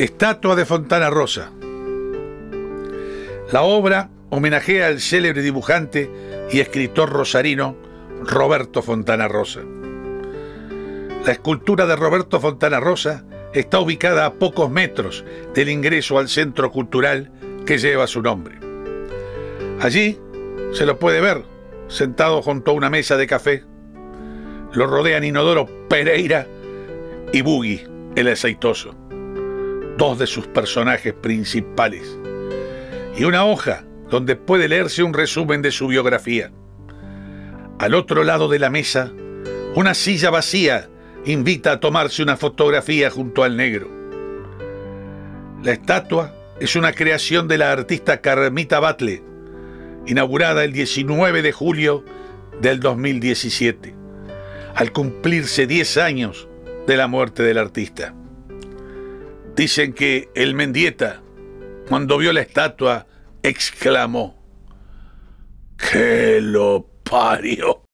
Estatua de Fontana Rosa. La obra homenajea al célebre dibujante y escritor rosarino Roberto Fontana Rosa. La escultura de Roberto Fontana Rosa está ubicada a pocos metros del ingreso al centro cultural que lleva su nombre. Allí se lo puede ver sentado junto a una mesa de café. Lo rodean Inodoro Pereira y Buggy, el aceitoso dos de sus personajes principales, y una hoja donde puede leerse un resumen de su biografía. Al otro lado de la mesa, una silla vacía invita a tomarse una fotografía junto al negro. La estatua es una creación de la artista Carmita Batle, inaugurada el 19 de julio del 2017, al cumplirse 10 años de la muerte del artista. Dicen que el Mendieta, cuando vio la estatua, exclamó, ¡Que lo parió!